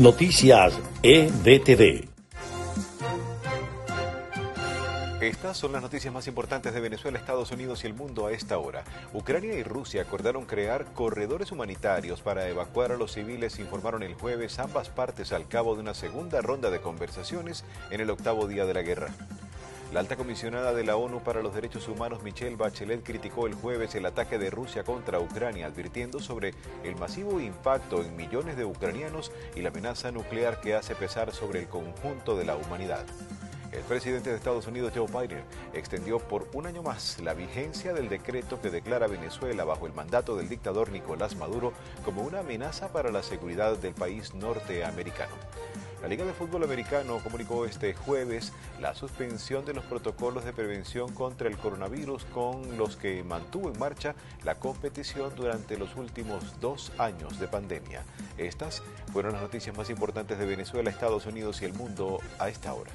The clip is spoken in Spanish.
Noticias EBTV. Estas son las noticias más importantes de Venezuela, Estados Unidos y el mundo a esta hora. Ucrania y Rusia acordaron crear corredores humanitarios para evacuar a los civiles, informaron el jueves ambas partes al cabo de una segunda ronda de conversaciones en el octavo día de la guerra. La alta comisionada de la ONU para los Derechos Humanos, Michelle Bachelet, criticó el jueves el ataque de Rusia contra Ucrania, advirtiendo sobre el masivo impacto en millones de ucranianos y la amenaza nuclear que hace pesar sobre el conjunto de la humanidad. El presidente de Estados Unidos, Joe Biden, extendió por un año más la vigencia del decreto que declara Venezuela bajo el mandato del dictador Nicolás Maduro como una amenaza para la seguridad del país norteamericano. La Liga de Fútbol Americano comunicó este jueves la suspensión de los protocolos de prevención contra el coronavirus con los que mantuvo en marcha la competición durante los últimos dos años de pandemia. Estas fueron las noticias más importantes de Venezuela, Estados Unidos y el mundo a esta hora.